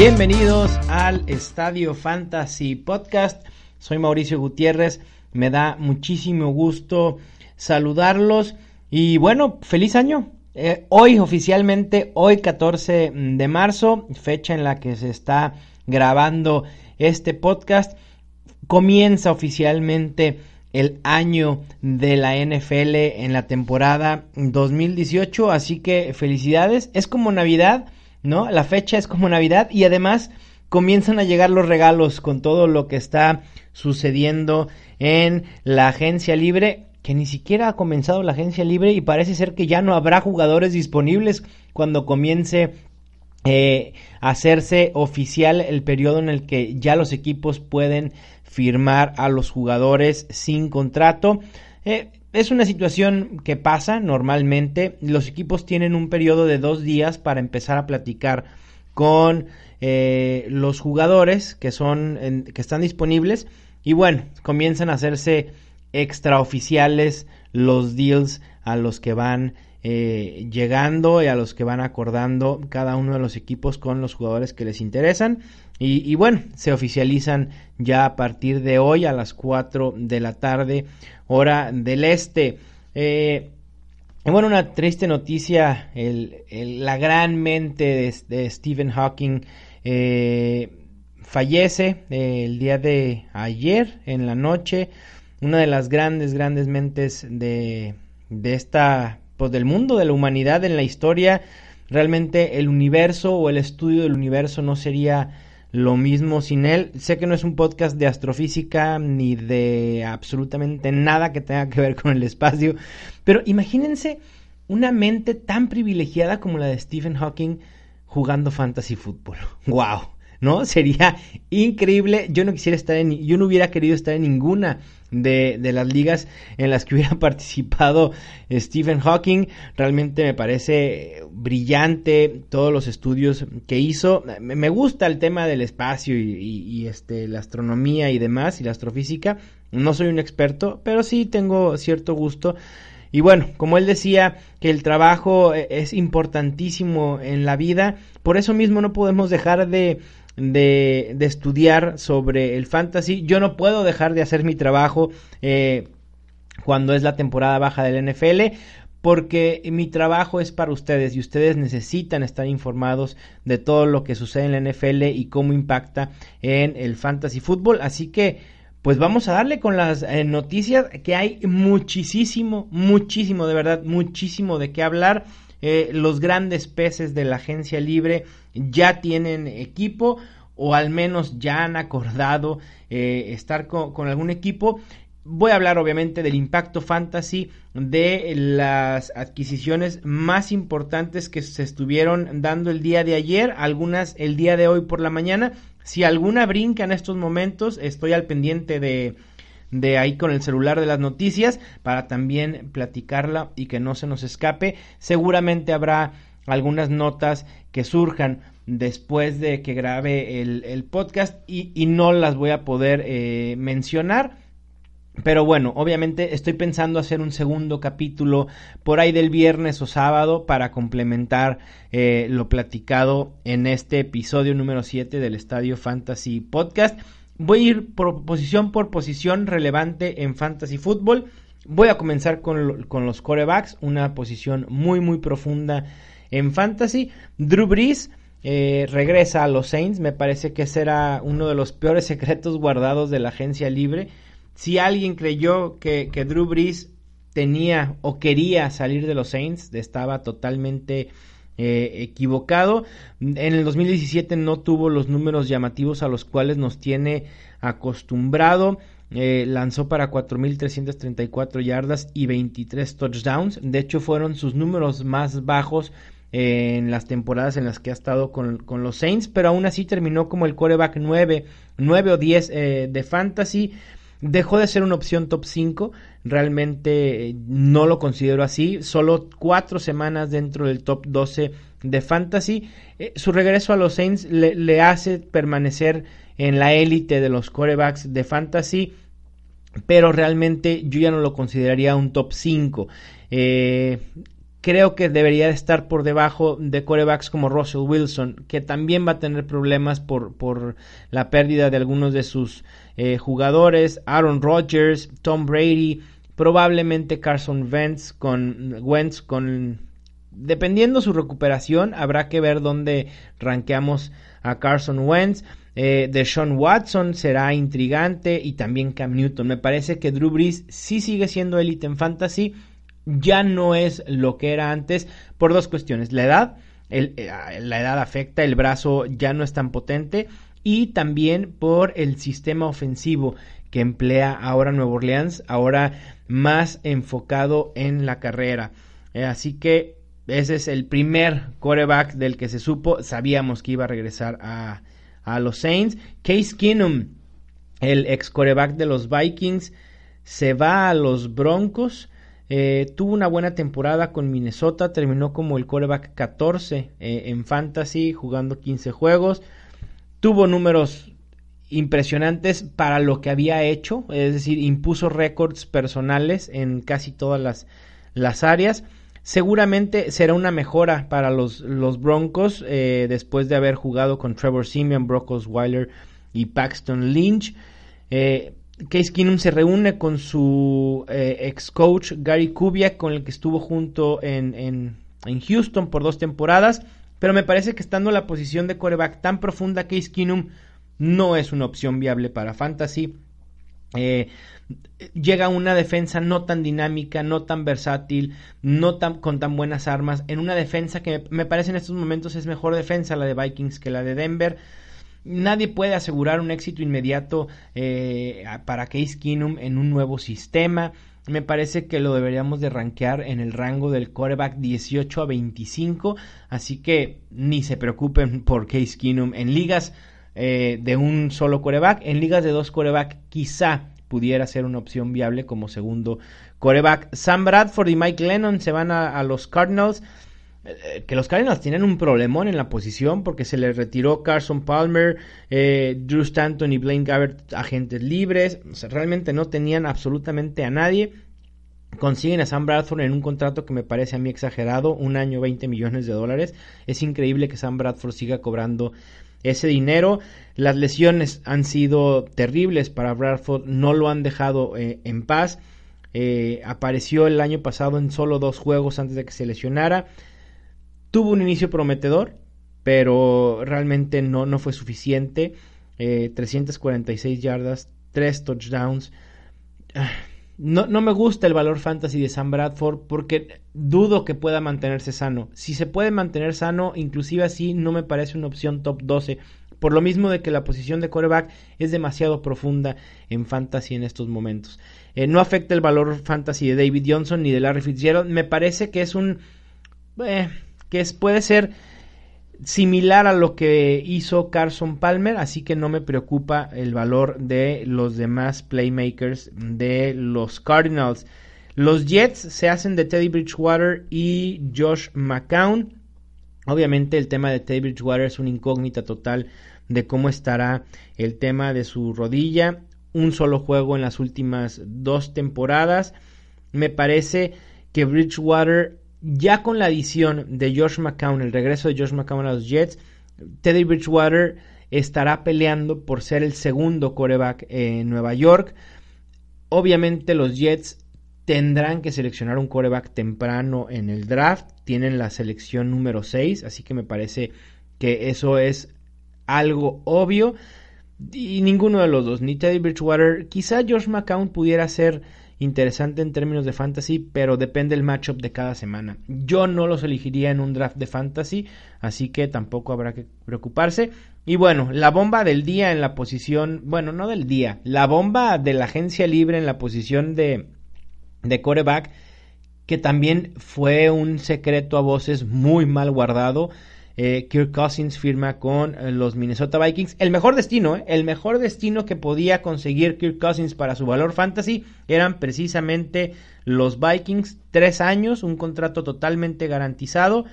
Bienvenidos al Estadio Fantasy Podcast. Soy Mauricio Gutiérrez. Me da muchísimo gusto saludarlos. Y bueno, feliz año. Eh, hoy oficialmente, hoy 14 de marzo, fecha en la que se está grabando este podcast, comienza oficialmente el año de la NFL en la temporada 2018, así que felicidades, es como Navidad, ¿no? La fecha es como Navidad y además comienzan a llegar los regalos con todo lo que está sucediendo en la agencia libre que ni siquiera ha comenzado la agencia libre y parece ser que ya no habrá jugadores disponibles cuando comience eh, a hacerse oficial el periodo en el que ya los equipos pueden firmar a los jugadores sin contrato. Eh, es una situación que pasa normalmente. Los equipos tienen un periodo de dos días para empezar a platicar con eh, los jugadores que son que están disponibles y bueno comienzan a hacerse extraoficiales los deals a los que van eh, llegando y a los que van acordando cada uno de los equipos con los jugadores que les interesan. Y, bueno, se oficializan ya a partir de hoy a las 4 de la tarde, hora del este. Eh, bueno, una triste noticia, la gran mente de, Stephen Hawking eh, fallece el día de ayer en la noche una de las grandes, grandes mentes de, de esta, pues del mundo, de la humanidad en la historia. Realmente el universo o el estudio del universo no sería lo mismo sin él. Sé que no es un podcast de astrofísica ni de absolutamente nada que tenga que ver con el espacio, pero imagínense una mente tan privilegiada como la de Stephen Hawking jugando fantasy fútbol. ¡Wow! ¿No? Sería increíble. Yo no quisiera estar en, yo no hubiera querido estar en ninguna de, de, las ligas en las que hubiera participado Stephen Hawking. Realmente me parece brillante todos los estudios que hizo. Me gusta el tema del espacio y, y, este, la astronomía y demás y la astrofísica. No soy un experto, pero sí tengo cierto gusto. Y bueno, como él decía que el trabajo e, es importantísimo en la vida, por eso mismo no podemos dejar de de, estudiar sobre el fantasy. Yo no puedo dejar de hacer mi trabajo eh, cuando es la temporada baja del NFL porque mi trabajo es para ustedes y ustedes necesitan estar informados de todo lo que sucede en la NFL y cómo impacta en el fantasy fútbol. Así que, pues vamos a darle con las eh, noticias que hay muchísimo, muchísimo, de verdad, muchísimo de qué hablar. Eh, los grandes peces de la agencia libre ya tienen equipo o al menos ya han acordado eh, estar con, algún equipo. Voy a hablar obviamente del impacto fantasy de las adquisiciones más importantes que se estuvieron dando el día de ayer, algunas el día de hoy por la mañana. Si alguna brinca en estos momentos, estoy al pendiente de, de ahí con el celular de las noticias para también platicarla y que no se nos escape. Seguramente habrá algunas notas que surjan después de que grabe el, podcast y, no las voy a poder eh, mencionar. Pero bueno, obviamente estoy pensando hacer un segundo capítulo por ahí del viernes o sábado para complementar eh, lo platicado en este episodio número 7 del Estadio Fantasy Podcast. Voy a ir posición por posición relevante en fantasy fútbol. Voy a comenzar con, los corebacks, una posición muy muy profunda en fantasy. Drew Brees eh, regresa a los Saints. Me parece que ese era uno de los peores secretos guardados de la agencia libre. Si alguien creyó que, que Drew Brees tenía o quería salir de los Saints, estaba totalmente eh, equivocado. En el 2017 no tuvo los números llamativos a los cuales nos tiene acostumbrado. Eh, lanzó para 4.334 yardas y 23 touchdowns. De hecho, fueron sus números más bajos en las temporadas en las que ha estado con, los Saints, pero aún así terminó como el quarterback 9, 9 o 10 eh, de fantasy. Dejó de ser una opción top 5, realmente eh, no lo considero así, solo cuatro semanas dentro del top 12 de fantasy. Eh, su regreso a los Saints le, hace permanecer en la élite de los corebacks de fantasy, pero realmente yo ya no lo consideraría un top 5. Eh, creo que debería estar por debajo de corebacks como Russell Wilson, que también va a tener problemas por, por la pérdida de algunos de sus eh, jugadores, Aaron Rodgers, Tom Brady, probablemente Carson Wentz con Wentz con dependiendo su recuperación, habrá que ver dónde ranqueamos a Carson Wentz. Eh, de Sean Watson será intrigante y también Cam Newton. Me parece que Drew Brees sí sigue siendo élite en fantasy, ya no es lo que era antes por dos cuestiones. La edad, eh, la edad afecta, el brazo ya no es tan potente y también por el sistema ofensivo que emplea ahora Nuevo Orleans, ahora más enfocado en la carrera. Eh, así que ese es el primer quarterback del que se supo. Sabíamos que iba a regresar a, a los Saints. Case Keenum, el ex quarterback de los Vikings, se va a los Broncos. Eh, tuvo una buena temporada con Minnesota, terminó como el quarterback 14 eh, en fantasy, jugando 15 juegos. Tuvo números impresionantes para lo que había hecho, es decir, impuso récords personales en casi todas las, las áreas. Seguramente será una mejora para los, los Broncos eh, después de haber jugado con Trevor Simeon, Brock Osweiler y Paxton Lynch. Eh, Case Keenum se reúne con su eh, ex coach Gary Kubiak, con el que estuvo junto en, en, en, Houston por dos temporadas. Pero me parece que estando la posición de coreback tan profunda, Case Keenum no es una opción viable para Fantasy. Eh, llega una defensa no tan dinámica, no tan versátil, no tan, con tan buenas armas, en una defensa que me parece en estos momentos es mejor defensa la de Vikings que la de Denver. Nadie puede asegurar un éxito inmediato eh, para Case Keenum en un nuevo sistema. Me parece que lo deberíamos de rankear en el rango del coreback 18 a 25. Así que ni se preocupen por Case Keenum. En ligas eh, de un solo coreback, en ligas de dos coreback quizá pudiera ser una opción viable como segundo coreback. Sam Bradford y Mike Lennon se van a los Cardinals. Eh, que los Cardinals tienen un problemón en la posición porque se les retiró Carson Palmer, eh, Drew Stanton y Blaine Gabbert agentes libres, realmente no tenían absolutamente a nadie. Consiguen a Sam Bradford en un contrato que me parece a mí exagerado, un año 20 millones de dólares. Es increíble que Sam Bradford siga cobrando ese dinero. Las lesiones han sido terribles para Bradford, no lo han dejado eh, en paz. apareció el año pasado en solo dos juegos antes de que se lesionara. Tuvo un inicio prometedor, pero realmente no, no fue suficiente. 346 eh, yardas, 3 touchdowns. Ah, no, no, me gusta el valor fantasy de Sam Bradford porque dudo que pueda mantenerse sano. Si se puede mantener sano, inclusive así, no me parece una opción top 12. Por lo mismo de que la posición de quarterback es demasiado profunda en fantasy en estos momentos. Eh, no afecta el valor fantasy de David Johnson ni de Larry Fitzgerald. Me parece que es un... Eh, que puede ser similar a lo que hizo Carson Palmer, así que no me preocupa el valor de los demás playmakers de los Cardinals. Los Jets se hacen de Teddy Bridgewater y Josh McCown. Obviamente el tema de Teddy Bridgewater es una incógnita total de cómo estará el tema de su rodilla. Un solo juego en las últimas dos temporadas. Me parece que Bridgewater ya con la adición de Josh McCown, el regreso de Josh McCown a los Jets, Teddy Bridgewater estará peleando por ser el segundo coreback en Nueva York. Obviamente los Jets tendrán que seleccionar un coreback temprano en el draft. Tienen la selección número 6, así que me parece que eso es algo obvio. Y ninguno de los dos, ni Teddy Bridgewater, quizá Josh McCown pudiera ser interesante en términos de fantasy, pero depende el matchup de cada semana. Yo no los elegiría en un draft de fantasy, así que tampoco habrá que preocuparse. Y bueno, la bomba del día en la posición, bueno, no del día, la bomba de la agencia libre en la posición de, de coreback, que también fue un secreto a voces muy mal guardado. Eh, Kirk Cousins firma con eh, los Minnesota Vikings. El mejor destino, eh, el mejor destino que podía conseguir Kirk Cousins para su valor fantasy eran precisamente los Vikings. Tres años, un contrato totalmente garantizado.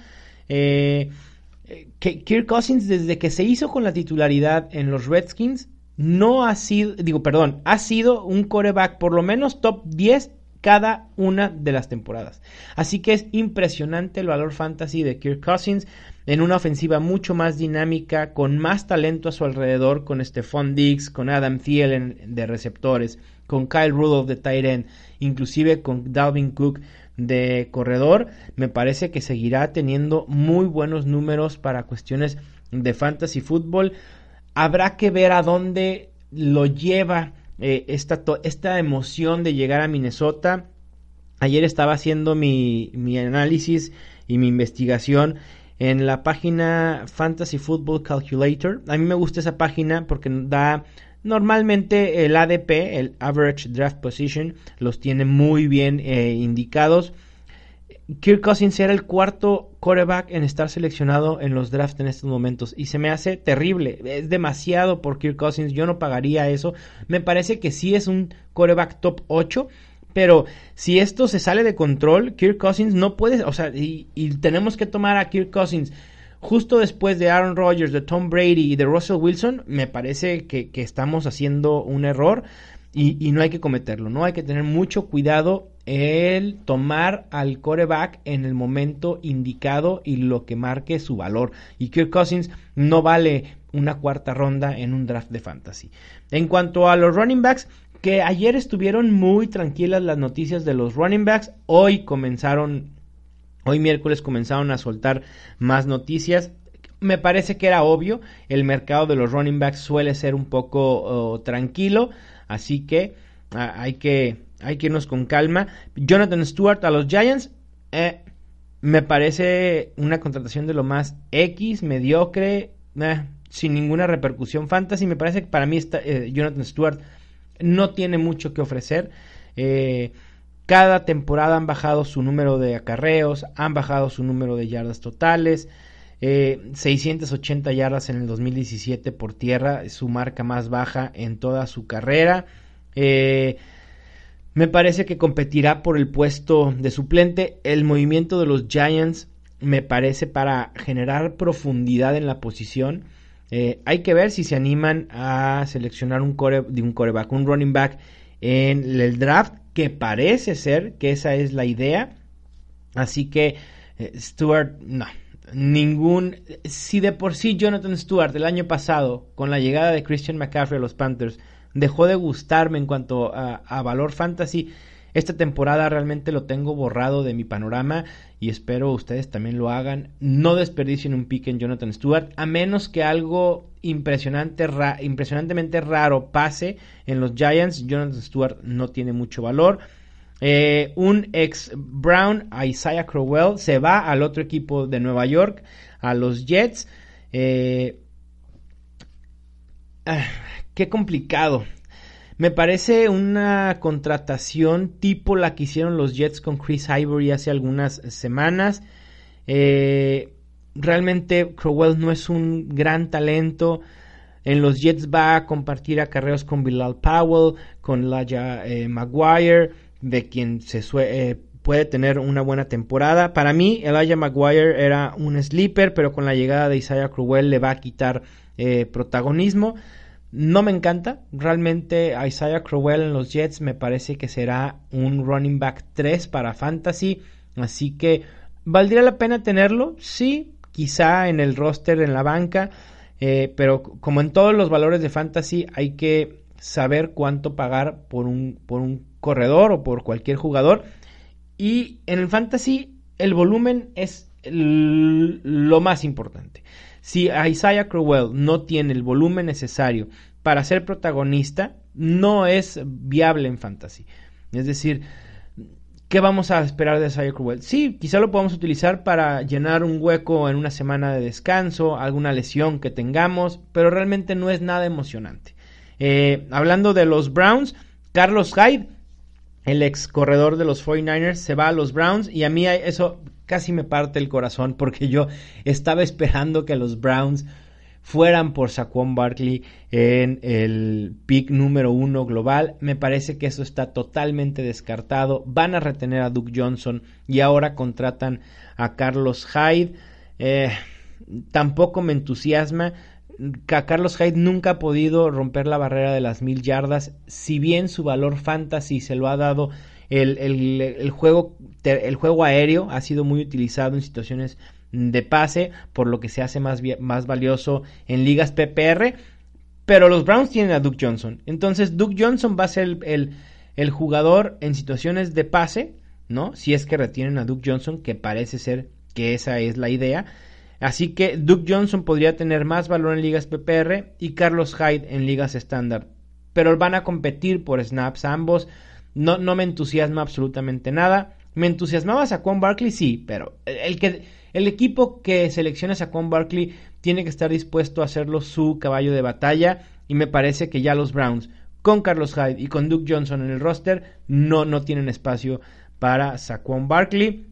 Kirk Cousins, desde que se hizo con la titularidad en los Redskins, no ha sido, digo, perdón, ha sido un coreback por lo menos top 10 cada una de las temporadas. Así que es impresionante el valor fantasy de Kirk Cousins en una ofensiva mucho más dinámica, con más talento a su alrededor, con Stephon Diggs, con Adam Thielen de receptores, con Kyle Rudolph de tight end, inclusive con Dalvin Cook de corredor, me parece que seguirá teniendo muy buenos números para cuestiones de fantasy fútbol. Habrá que ver a dónde lo lleva eh, esta, esta emoción de llegar a Minnesota. Ayer estaba haciendo mi, mi análisis y mi investigación en la página Fantasy Football Calculator. A mí me gusta esa página porque da normalmente el ADP, el Average Draft Position, los tiene muy bien eh, indicados. Kirk Cousins era el cuarto quarterback en estar seleccionado en los drafts en estos momentos y se me hace terrible. Es demasiado por Kirk Cousins. Yo no pagaría eso. Me parece que sí es un quarterback top 8 pero si esto se sale de control, Kirk Cousins no puede, o sea, y, tenemos que tomar a Kirk Cousins justo después de Aaron Rodgers, de Tom Brady y de Russell Wilson, me parece que, estamos haciendo un error y, y, no hay que cometerlo, ¿no? Hay que tener mucho cuidado el tomar al coreback en el momento indicado y lo que marque su valor. Y Kirk Cousins no vale una cuarta ronda en un draft de fantasy. En cuanto a los running backs, que ayer estuvieron muy tranquilas las noticias de los running backs, hoy comenzaron, hoy miércoles comenzaron a soltar más noticias. Me parece que era obvio, el mercado de los running backs suele ser un poco oh, tranquilo, así que hay que hay que irnos con calma. Jonathan Stewart a los Giants, eh, me parece una contratación de lo más X, mediocre, eh, sin ninguna repercusión fantasy. Me parece que para mí está, eh, Jonathan Stewart no tiene mucho que ofrecer. Cada temporada han bajado su número de acarreos, han bajado su número de yardas totales. 680 eh, yardas en el 2017 por tierra, su marca más baja en toda su carrera. Eh, me parece que competirá por el puesto de suplente. El movimiento de los Giants me parece para generar profundidad en la posición. Eh, hay que ver si se animan a seleccionar un core, de un coreback, un running back en el draft, que parece ser que esa es la idea. Así que eh, Stewart, no, ningún. Si de por sí Jonathan Stewart el año pasado, con la llegada de Christian McCaffrey a los Panthers, dejó de gustarme en cuanto a valor fantasy, esta temporada realmente lo tengo borrado de mi panorama y espero ustedes también lo hagan. No desperdicien un pick en Jonathan Stewart, a menos que algo impresionante, impresionantemente raro pase en los Giants. Jonathan Stewart no tiene mucho valor. Eh, un ex Brown, Isaiah Crowell, se va al otro equipo de Nueva York, a los Jets. Eh, ah, qué complicado. Me parece una contratación tipo la que hicieron los Jets con Chris Ivory hace algunas semanas. Eh, realmente Crowell no es un gran talento. En los Jets va a compartir acarreos con Bilal Powell, con Laja eh, Maguire, de quien se eh, puede tener una buena temporada. Para mí, Elijah Maguire era un sleeper, pero con la llegada de Isaiah Crowell le va a quitar protagonismo. No me encanta. Realmente Isaiah Crowell en los Jets me parece que será un running back 3 para fantasy. Así que valdría la pena tenerlo. Sí, quizá en el roster, en la banca. Eh, pero como en todos los valores de fantasy hay que saber cuánto pagar por un, por un corredor o por cualquier jugador. Y en el fantasy el volumen es lo más importante. Si Isaiah Crowell no tiene el volumen necesario para ser protagonista, no es viable en fantasy. Es decir, ¿qué vamos a esperar de Isaiah Crowell? Sí, quizá lo podamos utilizar para llenar un hueco en una semana de descanso, alguna lesión que tengamos, pero realmente no es nada emocionante. Eh, hablando de los Browns, Carlos Hyde, el ex corredor de los 49ers, se va a los Browns y a mí eso casi me parte el corazón porque yo estaba esperando que los Browns fueran por Saquon Barkley en el pick número uno global. Me parece que eso está totalmente descartado. Van a retener a Duke Johnson y ahora contratan a Carlos Hyde. Eh, tampoco me entusiasma. Carlos Hyde nunca ha podido romper la barrera de las mil yardas. Si bien su valor fantasy se lo ha dado el, juego, el juego aéreo ha sido muy utilizado en situaciones de pase, por lo que se hace más, más valioso en ligas PPR. Pero los Browns tienen a Duke Johnson. Entonces Duke Johnson va a ser el, el, jugador en situaciones de pase, ¿no? Si es que retienen a Duke Johnson, que parece ser que esa es la idea. Así que Duke Johnson podría tener más valor en ligas PPR y Carlos Hyde en ligas estándar. Pero van a competir por snaps ambos. No, no me entusiasma absolutamente nada. Me entusiasmaba Saquon Barkley, sí, pero el, que, el equipo que selecciona a Saquon Barkley tiene que estar dispuesto a hacerlo su caballo de batalla. Y me parece que ya los Browns, con Carlos Hyde y con Duke Johnson en el roster, no, no tienen espacio para Saquon Barkley.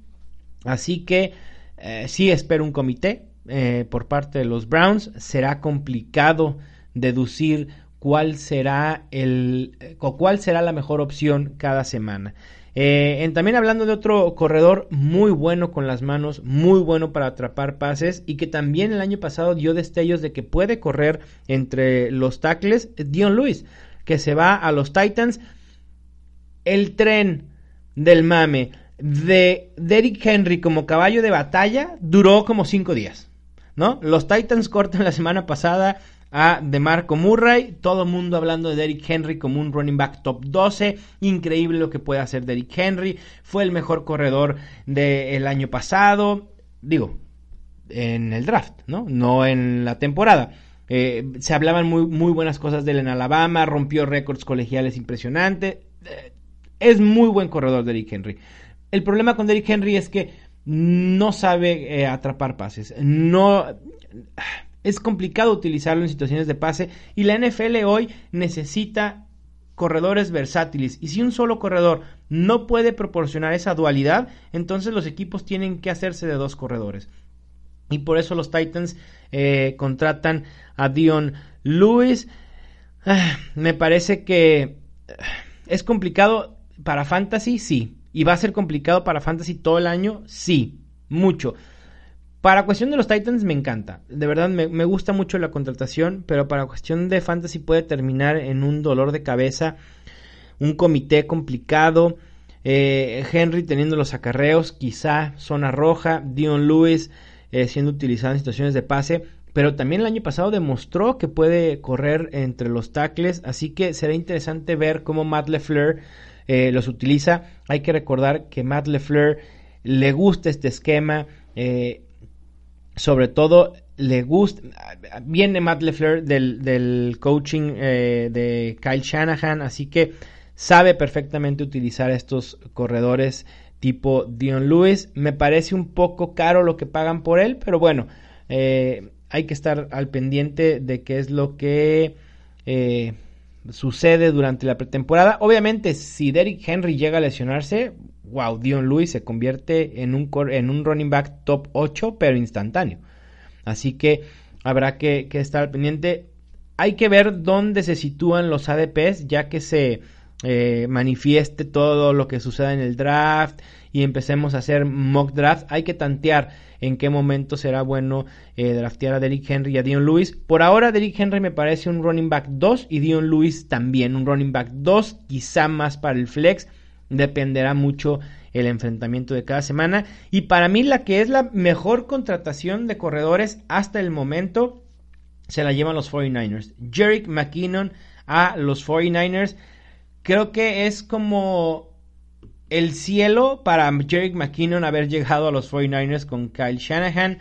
Así que eh, sí espero un comité eh, por parte de los Browns. Será complicado deducir cuál será el eh, cuál será la mejor opción cada semana. también hablando de otro corredor muy bueno con las manos, muy bueno para atrapar pases y que también el año pasado dio destellos de que puede correr entre los tackles, Dion Lewis, que se va a los Titans. El tren del mame de Derrick Henry como caballo de batalla duró como cinco días, ¿no? Los Titans cortan la semana pasada a DeMarco Murray, todo el mundo hablando de Derrick Henry como un running back top 12, increíble lo que puede hacer Derrick Henry, fue el mejor corredor del año pasado, digo, en el draft, ¿no? No en la temporada. Eh, se hablaban muy, muy buenas cosas de él en Alabama, rompió récords colegiales impresionantes. Eh, es muy buen corredor Derrick Henry. El problema con Derrick Henry es que no sabe eh, atrapar pases. No es complicado utilizarlo en situaciones de pase y la NFL hoy necesita corredores versátiles y si un solo corredor no puede proporcionar esa dualidad, entonces los equipos tienen que hacerse de dos corredores. Y por eso los Titans eh, contratan a Dion Lewis. Ah, me parece que ah, es complicado para Fantasy, sí. ¿Y va a ser complicado para Fantasy todo el año? Sí, mucho. Para cuestión de los Titans me encanta. De verdad me, gusta mucho la contratación, pero para cuestión de Fantasy puede terminar en un dolor de cabeza, un comité complicado. Eh, Henry teniendo los acarreos, quizá zona roja, Dion Lewis eh, siendo utilizado en situaciones de pase, pero también el año pasado demostró que puede correr entre los tackles, así que será interesante ver cómo Matt LeFleur eh, los utiliza. Hay que recordar que Matt LeFleur le gusta este esquema, sobre todo le gusta, viene Matt LeFleur del, del coaching eh, de Kyle Shanahan, así que sabe perfectamente utilizar estos corredores tipo Dion Lewis. Me parece un poco caro lo que pagan por él, pero bueno, hay que estar al pendiente de qué es lo que sucede durante la pretemporada. Obviamente, si Derrick Henry llega a lesionarse, wow, Dion Lewis se convierte en un, en un running back top 8, pero instantáneo. Así que habrá que, estar pendiente. Hay que ver dónde se sitúan los ADPs, ya que se eh, manifieste todo lo que suceda en el draft y empecemos a hacer mock draft. Hay que tantear en qué momento será bueno eh, draftear a Derrick Henry y a Dion Lewis. Por ahora, Derrick Henry me parece un running back 2 y Dion Lewis también un running back 2, quizá más para el flex. Dependerá mucho el enfrentamiento de cada semana. Y para mí, la que es la mejor contratación de corredores hasta el momento se la llevan los 49ers. Jerick McKinnon a los 49ers. Creo que es como el cielo para Jerick McKinnon haber llegado a los 49ers con Kyle Shanahan.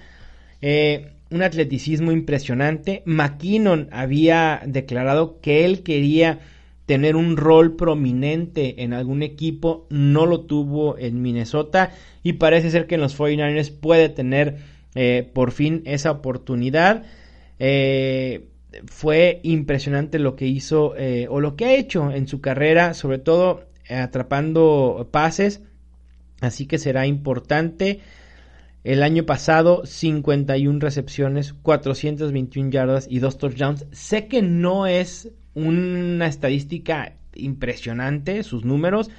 Eh, un atleticismo impresionante. McKinnon había declarado que él quería tener un rol prominente en algún equipo, no lo tuvo en Minnesota y parece ser que en los 49ers puede tener eh, por fin esa oportunidad. Eh, fue impresionante lo que hizo o lo que ha hecho en su carrera, sobre todo atrapando pases, así que será importante. El año pasado 51 recepciones, 421 yardas y 2 touchdowns. Sé que no es una estadística impresionante sus números,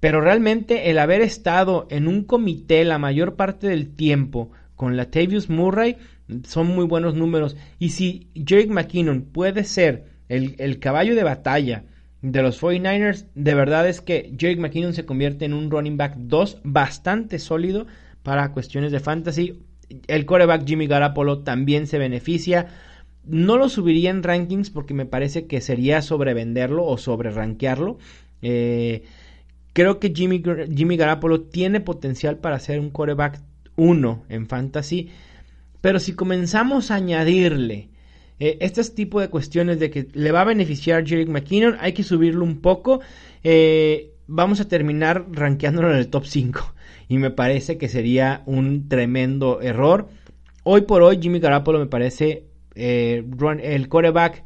pero realmente el haber estado en un comité la mayor parte del tiempo con la Tavius Murray son muy buenos números. Y si Jake McKinnon puede ser el, el caballo de batalla de los 49ers, de verdad es que Jake McKinnon se convierte en un running back 2 bastante sólido para cuestiones de fantasy. El coreback Jimmy Garapolo también se beneficia. No lo subiría en rankings porque me parece que sería sobrevenderlo o sobre rankearlo. Eh, creo que Jimmy, Jimmy Garapolo tiene potencial para ser un coreback 1 en fantasy. Pero si comenzamos a añadirle eh, este tipo de cuestiones de que le va a beneficiar Jerick McKinnon, hay que subirlo un poco. Eh, vamos a terminar rankeándolo en el top 5. Y me parece que sería un tremendo error. Hoy por hoy, Jimmy Garoppolo me parece eh, el coreback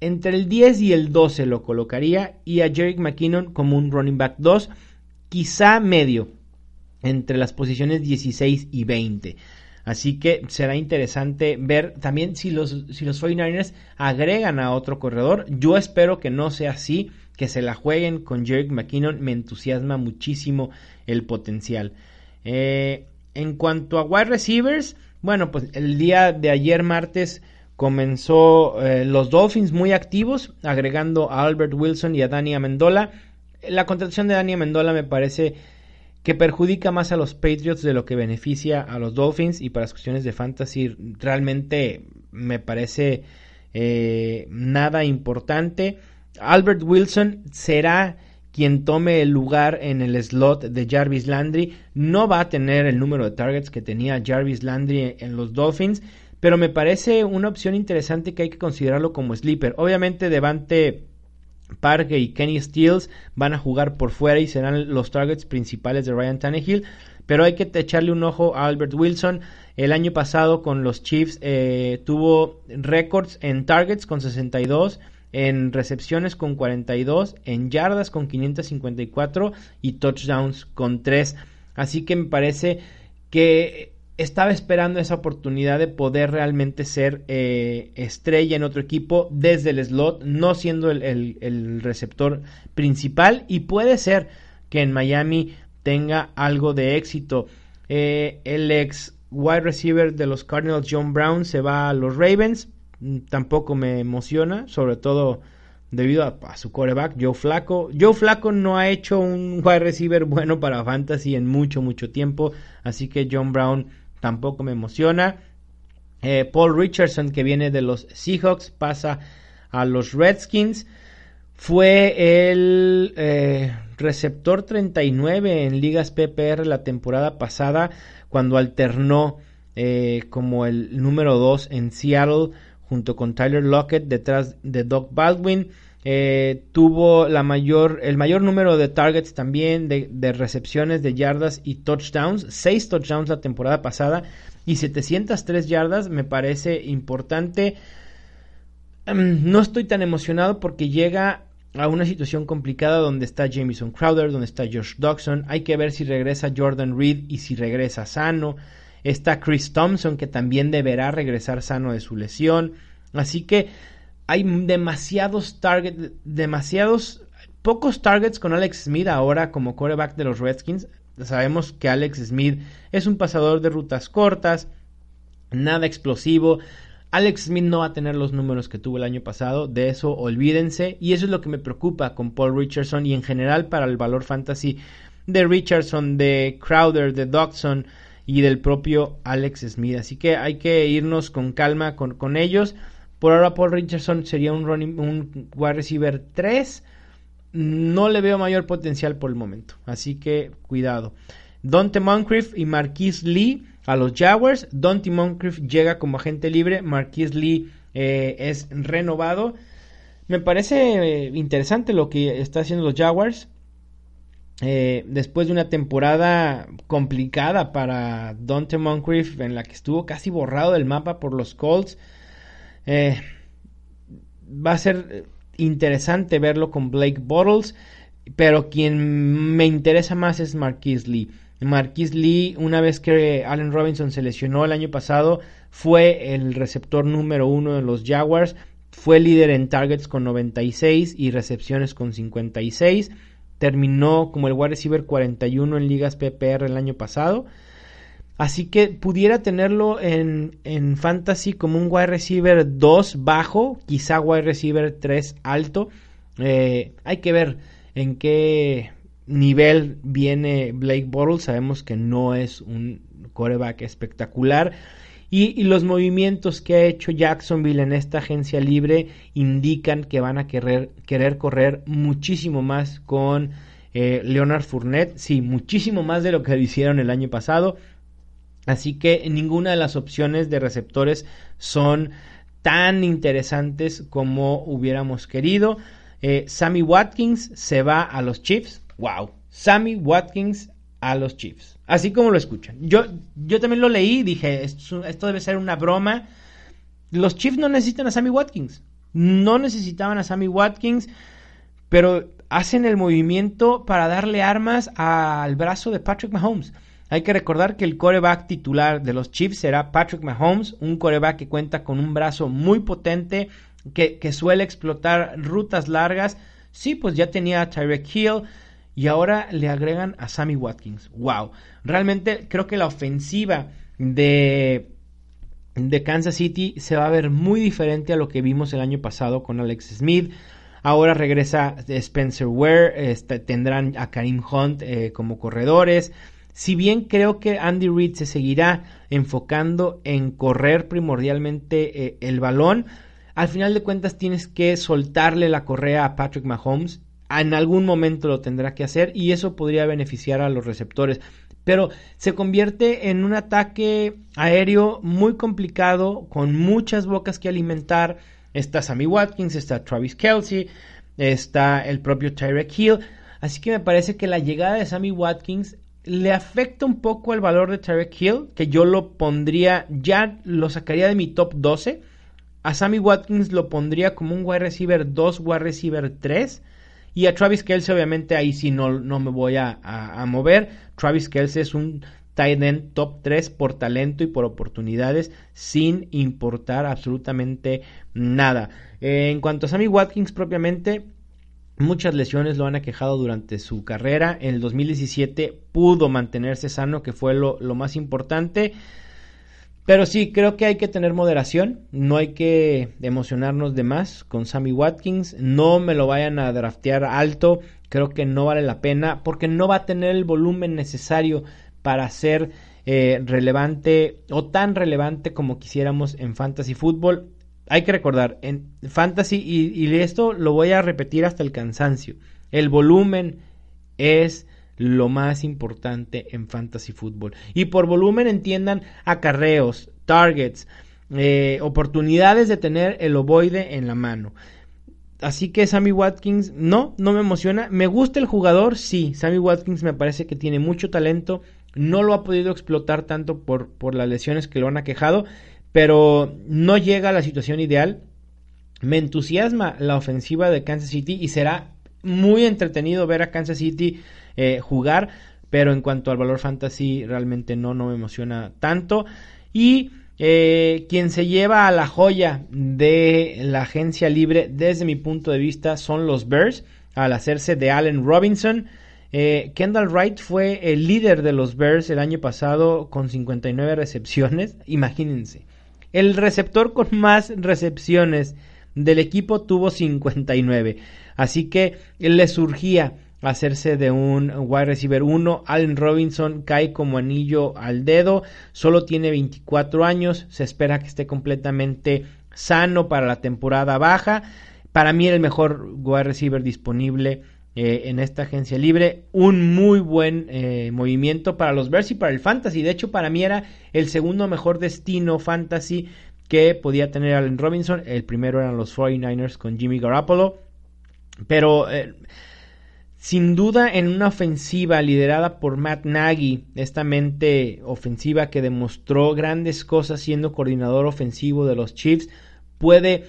entre el 10 y el 12 lo colocaría. Y a Jerick McKinnon como un running back 2, quizá medio, entre las posiciones 16 y 20. Así que será interesante ver también si los, si los 49ers agregan a otro corredor. Yo espero que no sea así, que se la jueguen con Jerick McKinnon. Me entusiasma muchísimo el potencial. Eh, en cuanto a wide receivers, bueno, pues el día de ayer martes comenzó eh, los Dolphins muy activos, agregando a Albert Wilson y a Dani Amendola. La contratación de Dani Amendola me parece que perjudica más a los Patriots de lo que beneficia a los Dolphins y para las cuestiones de fantasy realmente me parece eh, nada importante. Albert Wilson será quien tome el lugar en el slot de Jarvis Landry. No va a tener el número de targets que tenía Jarvis Landry en los Dolphins, pero me parece una opción interesante que hay que considerarlo como sleeper. Obviamente Devante Parque y Kenny Steels van a jugar por fuera y serán los targets principales de Ryan Tannehill. Pero hay que echarle un ojo a Albert Wilson. El año pasado con los Chiefs eh, tuvo récords en targets con 62, en recepciones con 42, en yardas con 554 y touchdowns con 3. Así que me parece que estaba esperando esa oportunidad de poder realmente ser eh, estrella en otro equipo desde el slot, no siendo el, receptor principal y puede ser que en Miami tenga algo de éxito. Eh, el ex wide receiver de los Cardinals, John Brown, se va a los Ravens, mm, tampoco me emociona, sobre todo debido a, a, su coreback, Joe Flaco. Joe Flaco no ha hecho un wide receiver bueno para Fantasy en mucho, mucho tiempo, así que John Brown tampoco me emociona. Eh, Paul Richardson, que viene de los Seahawks, pasa a los Redskins. Fue el eh, receptor 39 en ligas PPR la temporada pasada, cuando alternó eh, como el número 2 en Seattle, junto con Tyler Lockett, detrás de Doc Baldwin. Tuvo la mayor, el mayor número de targets también, de, recepciones, de yardas y touchdowns. Seis touchdowns la temporada pasada y 703 yardas me parece importante. Em, no estoy tan emocionado porque llega a una situación complicada donde está Jamison Crowder, donde está Josh Dodson. Hay que ver si regresa Jordan Reed y si regresa sano. Está Chris Thompson que también deberá regresar sano de su lesión. Así que hay demasiados targets, demasiados, pocos targets con Alex Smith ahora como quarterback de los Redskins sabemos que Alex Smith es un pasador de rutas cortas, nada explosivo. Alex Smith no va a tener los números que tuvo el año pasado, de eso olvídense. Y eso es lo que me preocupa con Paul Richardson y en general para el valor fantasy de Richardson, de Crowder, de Dodson y del propio Alex Smith. Así que hay que irnos con calma con, con ellos. Por ahora Paul Richardson sería un, wide receiver 3 no le veo mayor potencial por el momento. Así que cuidado. Dante Moncrief y Marquise Lee a los Jaguars. Dante Moncrief llega como agente libre. Marquise Lee eh, es renovado. Me parece eh, interesante lo que está haciendo los Jaguars. Eh, después de una temporada complicada para Dante Moncrief en la que estuvo casi borrado del mapa por los Colts. Va a ser interesante verlo con Blake Bottles, pero quien me interesa más es Marquis Lee. Marquis Lee, una vez que Allen Robinson se lesionó el año pasado, fue el receptor número uno de los Jaguars, fue líder en targets con 96 y recepciones con 56, terminó como el wide receiver 41 en ligas PPR el año pasado. Así que pudiera tenerlo en, en, fantasy como un wide receiver 2 bajo, quizá wide receiver 3 alto. Eh, hay que ver en qué nivel viene Blake Bortles. Sabemos que no es un coreback espectacular. Y, los movimientos que ha hecho Jacksonville en esta agencia libre indican que van a querer, querer correr muchísimo más con eh, Leonard Fournette. Sí, muchísimo más de lo que hicieron el año pasado. Así que ninguna de las opciones de receptores son tan interesantes como hubiéramos querido. Eh, Sammy Watkins se va a los Chiefs. Wow. Sammy Watkins a los Chiefs. Así como lo escuchan. Yo, yo también lo leí y dije, esto, esto debe ser una broma. Los Chiefs no necesitan a Sammy Watkins. No necesitaban a Sammy Watkins, pero hacen el movimiento para darle armas al brazo de Patrick Mahomes. Hay que recordar que el coreback titular de los Chiefs será Patrick Mahomes, un coreback que cuenta con un brazo muy potente, que, suele explotar rutas largas. Sí, pues ya tenía a Tyreek Hill, y ahora le agregan a Sammy Watkins. ¡Wow! Realmente creo que la ofensiva de, de Kansas City se va a ver muy diferente a lo que vimos el año pasado con Alex Smith. Ahora regresa Spencer Ware, este, tendrán a Karim Hunt eh, como corredores. Si bien creo que Andy Reid se seguirá enfocando en correr primordialmente eh, el balón, al final de cuentas tienes que soltarle la correa a Patrick Mahomes en algún momento lo tendrá que hacer y eso podría beneficiar a los receptores. Pero se convierte en un ataque aéreo muy complicado, con muchas bocas que alimentar. Está Sammy Watkins, está Travis Kelsey, está el propio Tyreek Hill. Así que me parece que la llegada de Sammy Watkins le afecta un poco el valor de Tyreek Hill, que yo lo pondría, ya lo sacaría de mi top 12. A Sammy Watkins lo pondría como un wide receiver 2, wide receiver 3 y a Travis Kelsey, obviamente, ahí sí no, no me voy a, mover. Travis Kelsey es un tight end top 3 por talento y por oportunidades, sin importar absolutamente nada. Eh, en cuanto a Sammy Watkins propiamente, Muchas lesiones lo han aquejado durante su carrera. En el 2017 pudo mantenerse sano, que fue lo, más importante. Pero sí, creo que hay que tener moderación, no hay que emocionarnos de más con Sammy Watkins, no me lo vayan a draftear alto, creo que no vale la pena porque no va a tener el volumen necesario para ser eh, relevante o tan relevante como quisiéramos en fantasy fútbol. Hay que recordar, en fantasy, y, esto lo voy a repetir hasta el cansancio, el volumen es lo más importante en fantasy fútbol. Y por volumen entiendan acarreos, targets, eh, oportunidades de tener el ovoide en la mano. Así que Sammy Watkins, no, no me emociona. Me gusta el jugador, sí. Sammy Watkins me parece que tiene mucho talento. No lo ha podido explotar tanto por, por las lesiones que lo han aquejado. Pero no llega a la situación ideal. Me entusiasma la ofensiva de Kansas City y será muy entretenido ver a Kansas City eh, jugar, pero en cuanto al valor fantasy realmente no, no me emociona tanto. Y eh, quien se lleva a la joya de la agencia libre desde mi punto de vista son los Bears al hacerse de Allen Robinson. Eh, Kendall Wright fue el líder de los Bears el año pasado con 59 recepciones. Imagínense. El receptor con más recepciones del equipo tuvo 59. Así que le surgía hacerse de un wide receiver 1. Allen Robinson cae como anillo al dedo, solo tiene 24 años, se espera que esté completamente sano para la temporada baja. Para mí el mejor wide receiver disponible eh, en esta agencia libre. Un muy buen eh, movimiento para los Bears y para el Fantasy. De hecho, para mí era el segundo mejor destino Fantasy que podía tener Allen Robinson. El primero eran los 49ers con Jimmy Garoppolo. Pero... Eh, sin duda, en una ofensiva liderada por Matt Nagy, esta mente ofensiva que demostró grandes cosas siendo coordinador ofensivo de los Chiefs, puede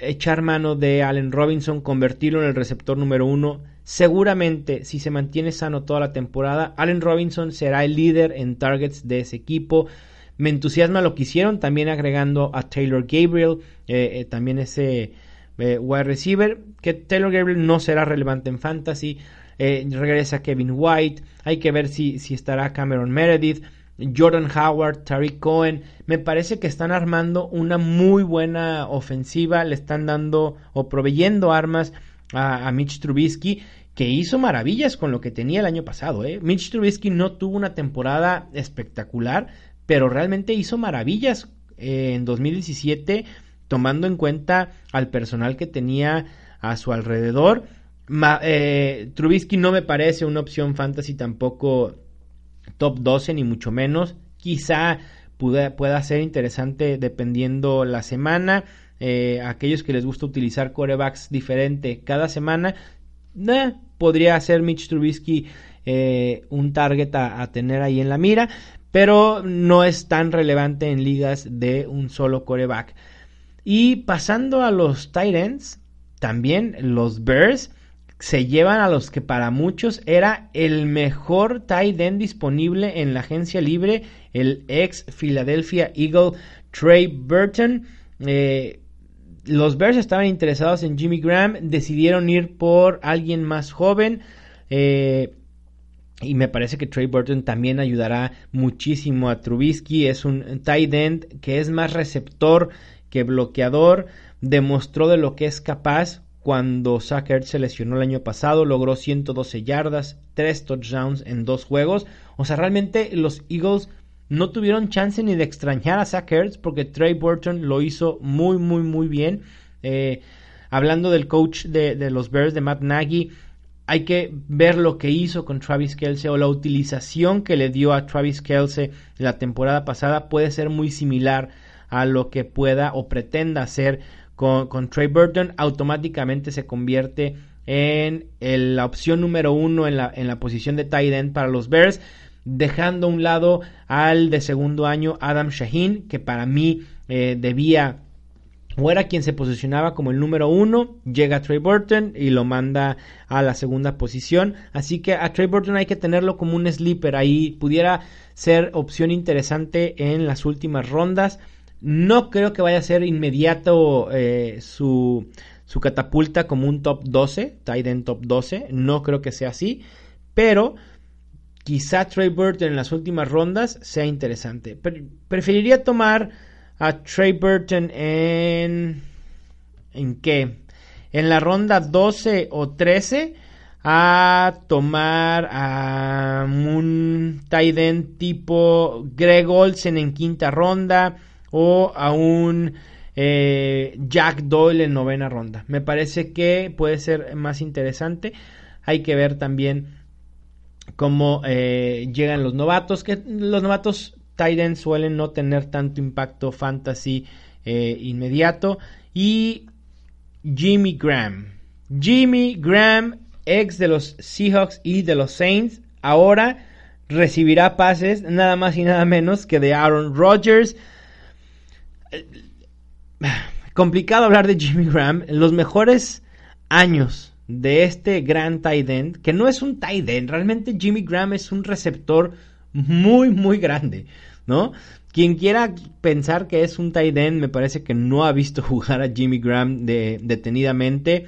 echar mano de Allen Robinson, convertirlo en el receptor número uno. Seguramente, si se mantiene sano toda la temporada, Allen Robinson será el líder en targets de ese equipo. Me entusiasma lo que hicieron, también agregando a Taylor Gabriel, eh, eh, también ese eh, wide receiver, que Taylor Gabriel no será relevante en fantasy. Regresa Kevin White. Hay que ver si, si estará Cameron Meredith. Jordan Howard, Tariq Cohen, me parece que están armando una muy buena ofensiva, le están dando o proveyendo armas a, Mitch Trubisky, que hizo maravillas con lo que tenía el año pasado. ¿eh? Mitch Trubisky no tuvo una temporada espectacular, pero realmente hizo maravillas eh, en 2017, tomando en cuenta al personal que tenía a su alrededor. Eh, Trubisky no me parece una opción fantasy tampoco top 12, ni mucho menos. Quizá pueda, ser interesante dependiendo la semana. Eh, aquellos que les gusta utilizar corebacks diferente cada semana, podría ser Mitch Trubisky eh, un target a, tener ahí en la mira, pero no es tan relevante en ligas de un solo coreback. Y pasando a los Titans, también los Bears se llevan a los que para muchos era el mejor tight end disponible en la agencia libre, el ex Philadelphia Eagle Trey Burton. Eh, los Bears estaban interesados en Jimmy Graham, decidieron ir por alguien más joven. Eh, y me parece que Trey Burton también ayudará muchísimo a Trubisky. Es un tight end que es más receptor que bloqueador. Demostró de lo que es capaz cuando Zach se lesionó el año pasado, logró 112 yardas, 3 touchdowns en dos juegos. O sea, realmente los Eagles no tuvieron chance ni de extrañar a Zach porque Trey Burton lo hizo muy, muy, muy bien. Eh, hablando del coach de, los Bears, de Matt Nagy, hay que ver lo que hizo con Travis Kelsey o la utilización que le dio a Travis Kelsey la temporada pasada puede ser muy similar a lo que pueda o pretenda hacer con, Trey Burton, automáticamente se convierte en la opción número uno en la, en la posición de tight end para los Bears, dejando a un lado al de segundo año Adam Shaheen, que para mí eh, debía o era quien se posicionaba como el número uno, llega Trey Burton y lo manda a la segunda posición. Así que a Trey Burton hay que tenerlo como un sleeper ahí, pudiera ser opción interesante en las últimas rondas. No creo que vaya a ser inmediato eh, su, su, catapulta como un top 12, tight top 12. No creo que sea así. Pero quizá Trey Burton en las últimas rondas sea interesante. preferiría tomar a Trey Burton en... ¿En qué? En la ronda 12 o 13 a tomar a un tight end tipo Greg Olsen en quinta ronda o a un eh, Jack Doyle en novena ronda. Me parece que puede ser más interesante. Hay que ver también cómo eh, llegan los novatos, que los novatos Titans suelen no tener tanto impacto fantasy eh, inmediato. Y Jimmy Graham. Jimmy Graham, ex de los Seahawks y de los Saints, ahora recibirá pases nada más y nada menos que de Aaron Rodgers complicado hablar de Jimmy Graham. Los mejores años de este gran tight end, que no es un tight end, realmente Jimmy Graham es un receptor muy, muy grande, ¿no? Quien quiera pensar que es un tight end, me parece que no ha visto jugar a Jimmy Graham detenidamente.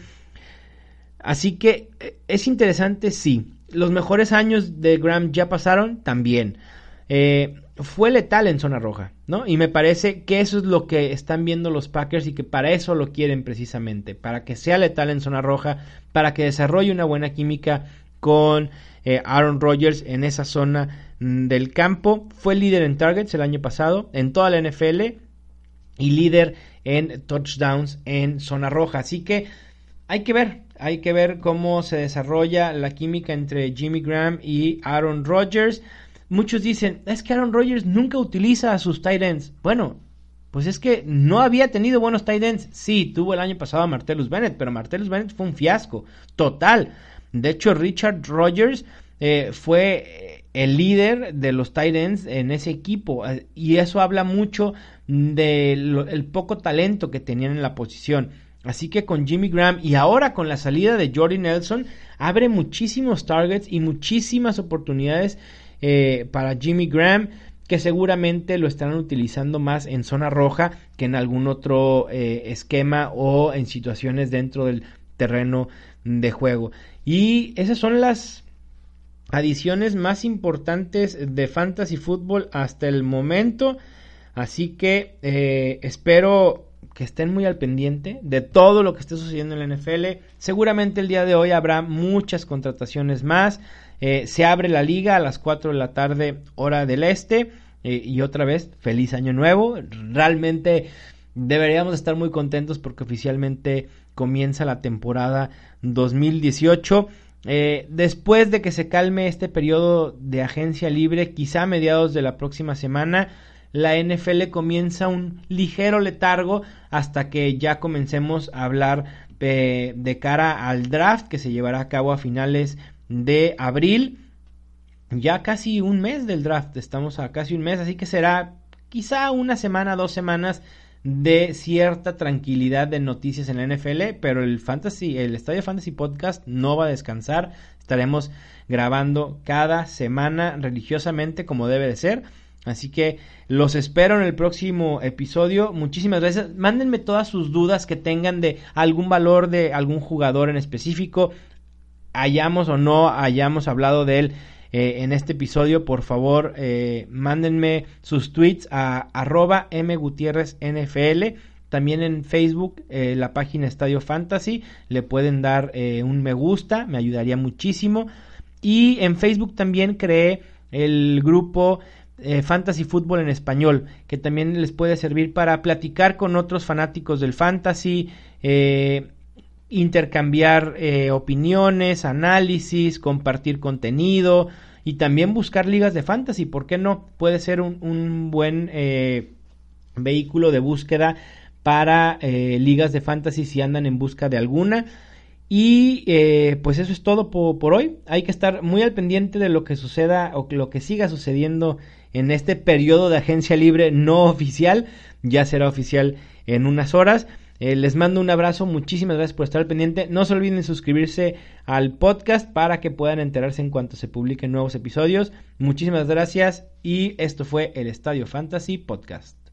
Así que eh, es interesante, sí. Los mejores años de Graham ya pasaron, también. Eh, fue letal en zona roja, ¿no? Y me parece que eso es lo que están viendo los Packers y que para eso lo quieren precisamente, para que sea letal en zona roja, para que desarrolle una buena química con eh, Aaron Rodgers en esa zona mm, del campo. Fue líder en targets el año pasado, en toda la NFL, y líder en touchdowns en zona roja. Así que hay que ver, hay que ver cómo se desarrolla la química entre Jimmy Graham y Aaron Rodgers. Muchos dicen, es que Aaron Rodgers nunca utiliza a sus tight ends. Bueno, pues es que no había tenido buenos tight ends. Sí, tuvo el año pasado a Martellus Bennett, pero Martellus Bennett fue un fiasco total. De hecho, Richard Rodgers eh, fue eh, el líder de los tight ends en ese equipo eh, y eso habla mucho del poco talento que tenían en la posición. Así que con Jimmy Graham y ahora con la salida de Jordy Nelson abre muchísimos targets y muchísimas oportunidades eh, para Jimmy Graham que seguramente lo estarán utilizando más en zona roja que en algún otro eh, esquema o en situaciones dentro del terreno de juego. Y esas son las adiciones más importantes de Fantasy Football hasta el momento. Así que eh, espero que estén muy al pendiente de todo lo que esté sucediendo en la NFL. Seguramente el día de hoy habrá muchas contrataciones más. Eh, se abre la liga a las 4 de la tarde hora del este. Eh, y otra vez, feliz año nuevo. Realmente deberíamos estar muy contentos porque oficialmente comienza la temporada 2018. Eh, después de que se calme este periodo de agencia libre, quizá a mediados de la próxima semana, la NFL comienza un ligero letargo hasta que ya comencemos a hablar de cara al draft que se llevará a cabo a finales de abril. Ya casi un mes del draft, estamos a casi un mes, así que será quizá una semana, dos semanas de cierta tranquilidad de noticias en la NFL, pero el Fantasy, el Estadio Fantasy Podcast no va a descansar. Estaremos grabando cada semana religiosamente como debe de ser. Así que los espero en el próximo episodio. Muchísimas gracias. Mándenme todas sus dudas que tengan de algún valor de algún jugador en específico. Hayamos o no hayamos hablado de él eh, en este episodio, por favor, eh, mándenme sus tweets a arroba mgutierrezNFL. También en Facebook, eh, la página Estadio Fantasy, le pueden dar un me gusta, me ayudaría muchísimo. Y en Facebook también creé el grupo Fantasy Fútbol en español, que también les puede servir para platicar con otros fanáticos del fantasy, intercambiar eh, opiniones, análisis, compartir contenido y también buscar ligas de fantasy. ¿Por qué no? Puede ser un, buen eh, vehículo de búsqueda para eh, ligas de fantasy si andan en busca de alguna. Y pues eso es todo por, por, hoy. Hay que estar muy al pendiente de lo que suceda o lo que siga sucediendo en este periodo de agencia libre no oficial. Ya será oficial en unas horas. Eh, les mando un abrazo, muchísimas gracias por estar pendiente. No se olviden suscribirse al podcast para que puedan enterarse en cuanto se publiquen nuevos episodios. Muchísimas gracias y esto fue el Estadio Fantasy Podcast.